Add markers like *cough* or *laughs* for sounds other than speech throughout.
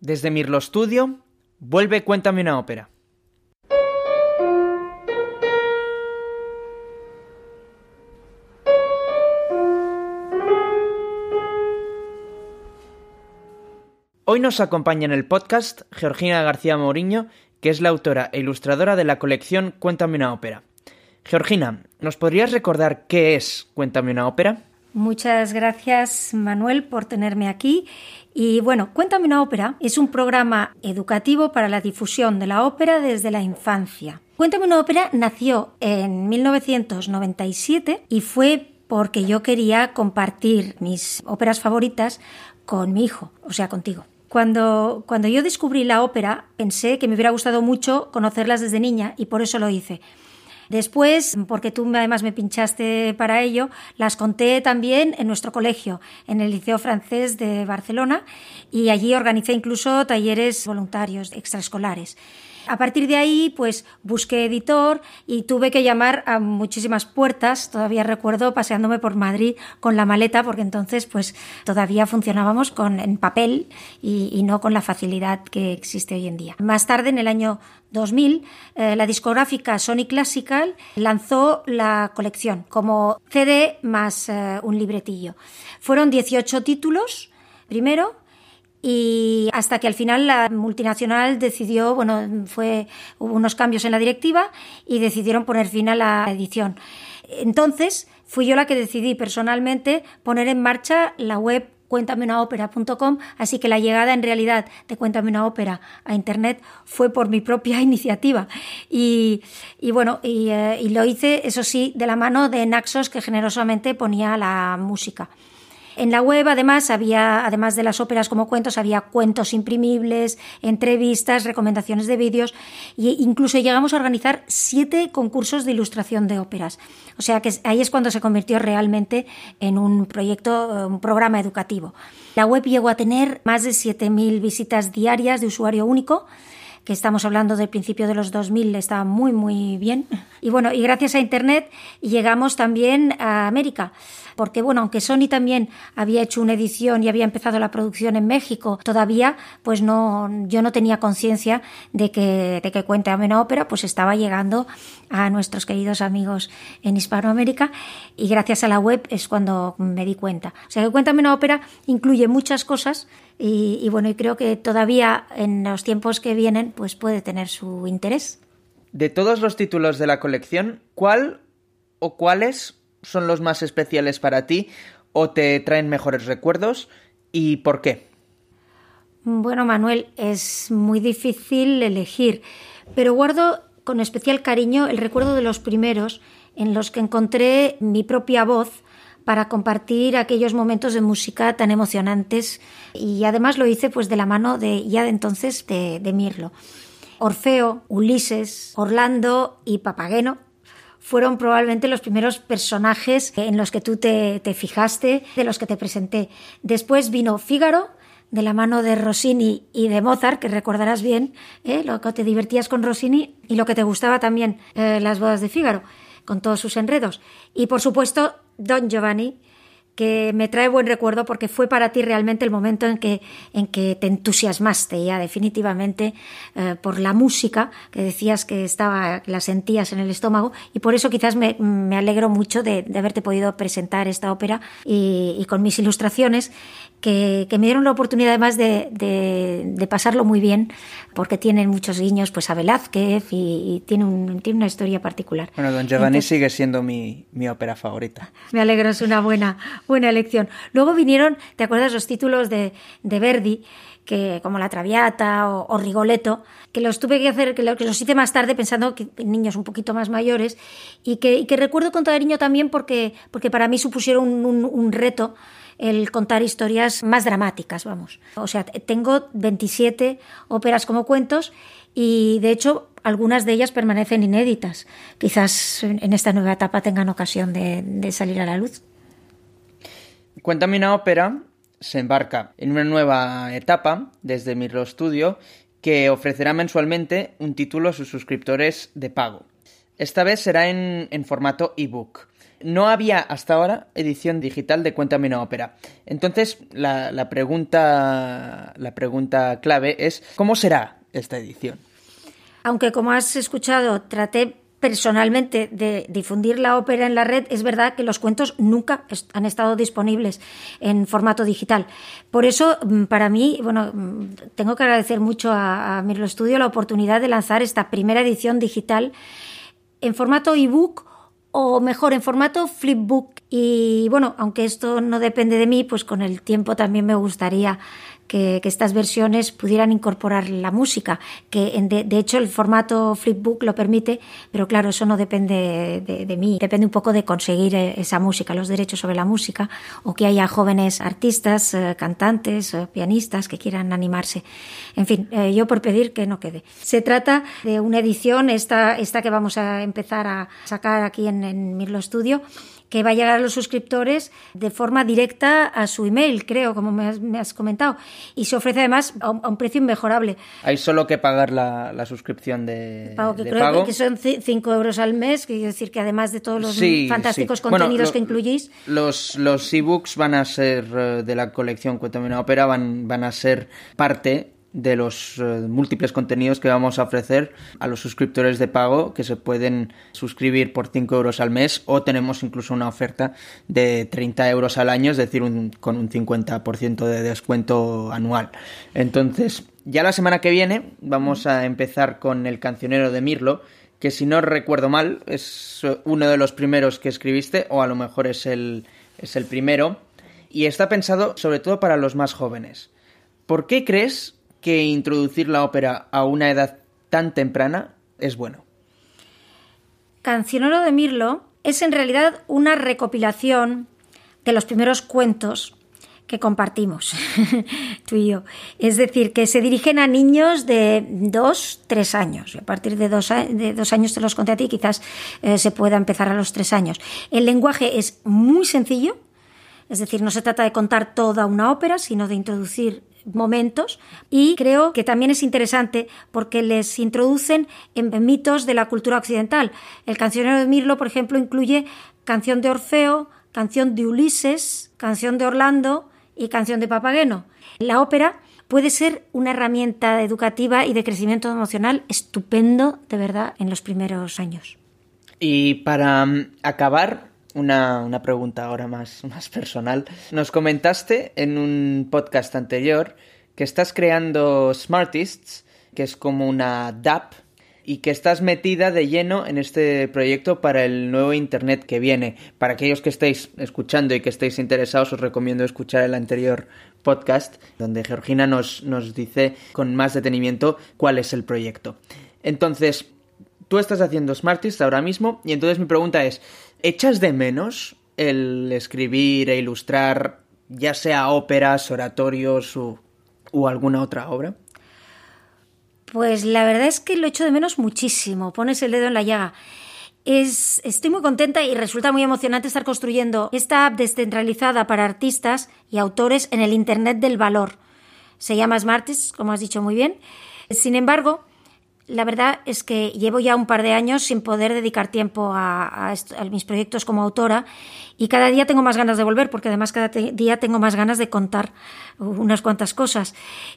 Desde Mirlo Studio, vuelve Cuéntame una ópera. Hoy nos acompaña en el podcast Georgina García Mourinho, que es la autora e ilustradora de la colección Cuéntame una ópera. Georgina, ¿nos podrías recordar qué es Cuéntame una ópera? Muchas gracias, Manuel, por tenerme aquí. Y bueno, Cuéntame una ópera es un programa educativo para la difusión de la ópera desde la infancia. Cuéntame una ópera nació en 1997 y fue porque yo quería compartir mis óperas favoritas con mi hijo, o sea, contigo. Cuando, cuando yo descubrí la ópera, pensé que me hubiera gustado mucho conocerlas desde niña y por eso lo hice. Después, porque tú además me pinchaste para ello, las conté también en nuestro colegio, en el Liceo Francés de Barcelona, y allí organicé incluso talleres voluntarios extraescolares. A partir de ahí, pues busqué editor y tuve que llamar a muchísimas puertas. Todavía recuerdo paseándome por Madrid con la maleta, porque entonces, pues todavía funcionábamos con en papel y, no con la facilidad que existe hoy en día. Más tarde, en el año 2000, eh, la discográfica Sony Classical lanzó la colección como CD más eh, un libretillo. Fueron 18 títulos primero y hasta que al final la multinacional decidió, bueno, fue, hubo unos cambios en la directiva y decidieron poner fin a la edición. Entonces fui yo la que decidí personalmente poner en marcha la web cuéntameunaópera.com, así que la llegada en realidad de Cuéntame una ópera a Internet fue por mi propia *laughs* iniciativa. Y, bueno, y, eh, y lo hice, eso sí, de la mano de Naxos, que generosamente ponía la música. En la web, además, había, además de las óperas como cuentos, había cuentos imprimibles, entrevistas, recomendaciones de vídeos e incluso llegamos a organizar siete concursos de ilustración de óperas. O sea que ahí es cuando se convirtió realmente en un proyecto, un programa educativo. La web llegó a tener más de 7.000 visitas diarias de usuario único que estamos hablando del principio de los 2000, estaba muy, muy bien. Y bueno, y gracias a Internet llegamos también a América porque bueno, aunque Sony también había hecho una edición y había empezado la producción en México, todavía pues no, yo no tenía conciencia de que, de que Cuéntame una ópera pues estaba llegando a nuestros queridos amigos en Hispanoamérica y gracias a la web es cuando me di cuenta. O sea que Cuéntame una ópera incluye muchas cosas y, y bueno, y creo que todavía en los tiempos que vienen pues puede tener su interés. De todos los títulos de la colección, ¿cuál o cuáles son los más especiales para ti o te traen mejores recuerdos y por qué? Bueno, Manuel, es muy difícil elegir, pero guardo con especial cariño el recuerdo de los primeros en los que encontré mi propia voz para compartir aquellos momentos de música tan emocionantes y además lo hice pues de la mano de ya de entonces de, de Mirlo. Orfeo, Ulises, Orlando y Papageno fueron probablemente los primeros personajes en los que tú te, fijaste, de los que te presenté. Después vino Fígaro, de la mano de Rossini y de Mozart, que recordarás bien, ¿eh? lo que te divertías con Rossini y lo que te gustaba también eh, las bodas de Fígaro, con todos sus enredos. Y por supuesto, Don Giovanni, que me trae buen recuerdo porque fue para ti realmente el momento en que, en que te entusiasmaste ya definitivamente eh, por la música que decías que estaba, la sentías en el estómago y por eso quizás me, me alegro mucho de, de, haberte podido presentar esta ópera y, y con mis ilustraciones que, que, me dieron la oportunidad además de, de, de, pasarlo muy bien porque tienen muchos guiños pues a Velázquez y, y tiene, un, tiene una historia particular. Bueno, Don Giovanni Entonces, sigue siendo mi, mi ópera favorita. Me alegro, es una buena, buena elección. Luego vinieron, ¿te acuerdas los títulos de, de Verdi? que como la Traviata o, o, Rigoletto, que los tuve que hacer, que los, que los hice más tarde pensando que niños un poquito más mayores y que, y que recuerdo con cariño también porque, porque para mí supusieron un, un, un reto el contar historias más dramáticas, vamos. O sea, tengo 27 óperas como cuentos y de hecho algunas de ellas permanecen inéditas. Quizás en esta nueva etapa tengan ocasión de, salir a la luz. Cuéntame una ópera se embarca en una nueva etapa desde Mirlo Studio que ofrecerá mensualmente un título a sus suscriptores de pago. Esta vez será en, en formato ebook. No había hasta ahora edición digital de Cuéntame una ópera. Entonces, la, pregunta, la pregunta clave es, ¿cómo será esta edición? Aunque, como has escuchado, traté personalmente de difundir la ópera en la red, es verdad que los cuentos nunca han estado disponibles en formato digital. Por eso, mm, para mí, bueno, mm, tengo que agradecer mucho a, a Mirlo Studio la oportunidad de lanzar esta primera edición digital en formato ebook o mejor en formato flipbook. Y bueno, aunque esto no depende de mí, pues con el tiempo también me gustaría que, estas versiones pudieran incorporar la música, que de, hecho el formato flipbook lo permite, pero claro, eso no depende de, mí, depende un poco de conseguir eh, esa música, los derechos sobre la música, o que haya jóvenes artistas, eh, cantantes, eh, pianistas que quieran animarse. En fin, yo por pedir que no quede. Se trata de una edición, esta, esta que vamos a empezar a sacar aquí en, en Mirlo Studio, que va a llegar a los suscriptores de forma directa a su email, creo, como me has, comentado. Y se ofrece además a un, precio inmejorable. Hay solo que pagar la, suscripción de pago. Que creo que son 5 euros al mes, quiere decir que además de todos los fantásticos contenidos que incluyéis. Los, los ebooks van a ser eh, de la colección Cuéntame una ópera, van, van a ser parte de los eh, múltiples contenidos que vamos a ofrecer a los suscriptores de pago que se pueden suscribir por 5 euros al mes o tenemos incluso una oferta de 30 euros al año, es decir, con un 50% de descuento anual. Entonces, ya la semana que viene vamos a empezar con el cancionero de Mirlo, que si no recuerdo mal es uno de los primeros que escribiste o a lo mejor es el, es el primero y está pensado sobre todo para los más jóvenes. ¿Por qué crees que introducir la ópera a una edad tan temprana es bueno. Cancionero de Mirlo es en realidad una recopilación de los primeros cuentos que compartimos, *laughs* tú y yo. Es decir, que se dirigen a niños de dos, tres años. A partir de dos, de dos años te los conté a ti, quizás eh, se pueda empezar a los tres años. El lenguaje es muy sencillo, es decir, no se trata de contar toda una ópera, sino de introducir momentos y creo que también es interesante porque les introducen en mitos de la cultura occidental. El cancionero de Mirlo, por ejemplo, incluye canción de Orfeo, canción de Ulises, canción de Orlando y canción de Papageno. La ópera puede ser una herramienta educativa y de crecimiento emocional estupendo, de verdad, en los primeros años. Y para mm, acabar, una, una, pregunta ahora más, *laughs* más personal. Nos comentaste en un podcast anterior que estás creando Smartists, que es como una DAP, y que estás metida de lleno en este proyecto para el nuevo Internet que viene. Para aquellos que estéis escuchando y que estéis interesados, os recomiendo escuchar el anterior podcast, donde Georgina nos, nos dice con más detenimiento cuál es el proyecto. Entonces, tú estás haciendo Smartists ahora mismo, y entonces mi pregunta es, ¿Echas de menos el escribir e ilustrar ya sea óperas, oratorios o, alguna otra obra? Pues la verdad es que lo echo de menos muchísimo. Pones el dedo en la llaga. Es, estoy muy contenta y resulta muy emocionante estar construyendo esta app descentralizada para artistas y autores en el Internet del valor. Se llama Smartists, como has dicho muy bien. Sin embargo, la verdad es que llevo ya un par de años sin poder dedicar tiempo a, mis proyectos como autora y cada día tengo más ganas de volver porque además cada día tengo más ganas de contar unas cuantas cosas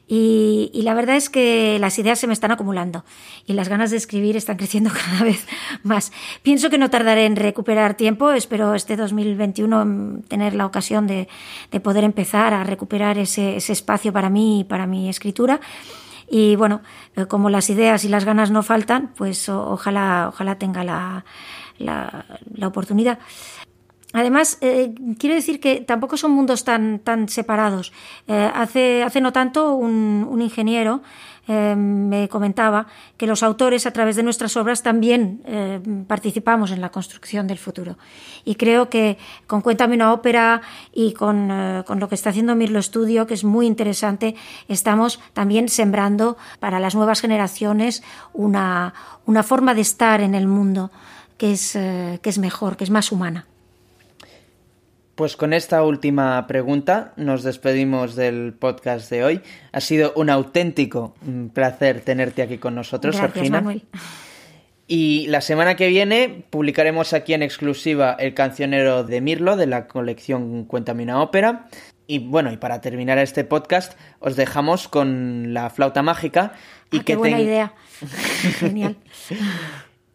y, la verdad es que las ideas se me están acumulando y las ganas de escribir están *laughs* creciendo cada vez más. Pienso que no tardaré en recuperar tiempo, espero este 2021 tener la ocasión de, poder empezar a recuperar ese, ese espacio para mí y para mi escritura y bueno, eh, como las ideas y las ganas no faltan, pues ojalá, ojalá tenga la, la, oportunidad. Además, eh, quiero decir que tampoco son mundos tan, tan separados. Eh, hace, hace no tanto un, un ingeniero eh, me comentaba que los autores a través de nuestras obras también eh, participamos en la construcción del futuro. Y creo que con Cuéntame una ópera y con, eh, con lo que está haciendo Mirlo Estudio, que es muy interesante, estamos también sembrando para las nuevas generaciones una, una forma de estar en el mundo que es, que es mejor, que es más humana. Pues con esta última pregunta nos despedimos del podcast de hoy. Ha sido un auténtico mm, placer tenerte aquí con nosotros, Gracias, Manuel. Y la semana que viene publicaremos aquí en exclusiva el cancionero de Mirlo de la colección Cuéntame una ópera. Y bueno, y para terminar este podcast, os dejamos con la flauta mágica. Y ah, qué buena idea. *laughs* Genial.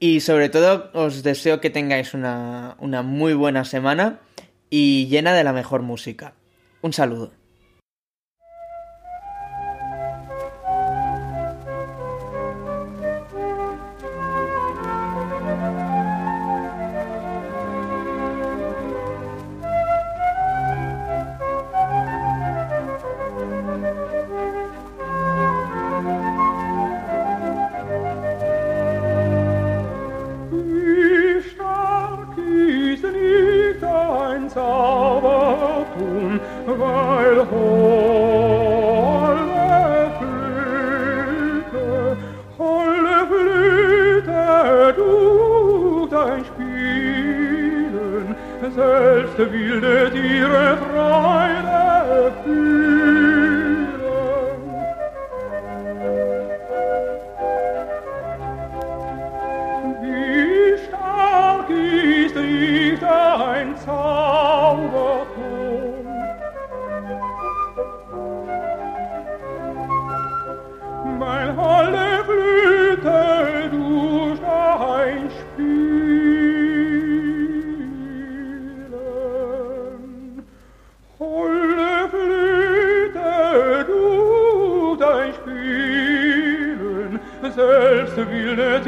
Y sobre todo, os deseo que tengáis una, una muy buena semana y llena de la mejor música. Un saludo. Tabii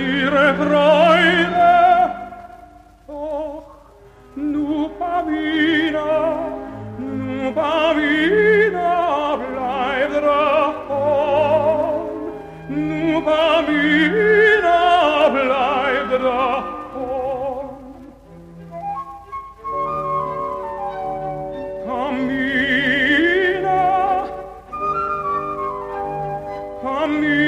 ihre Freude. Och, nu Pavina, nu Pavina, bleib davon. Nu Pavina, bleib davon. Pavina, Pavina,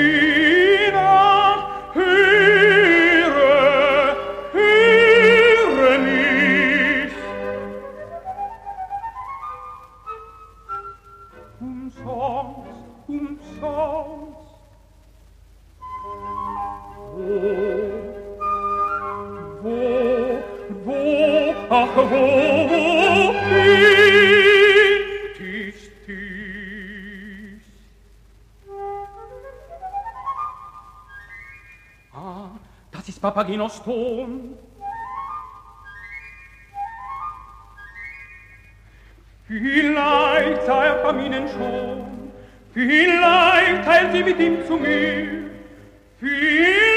Papagenos Ton. Vielleicht sah er Paminen schon, vielleicht teilt sie mit ihm zu mir, vielleicht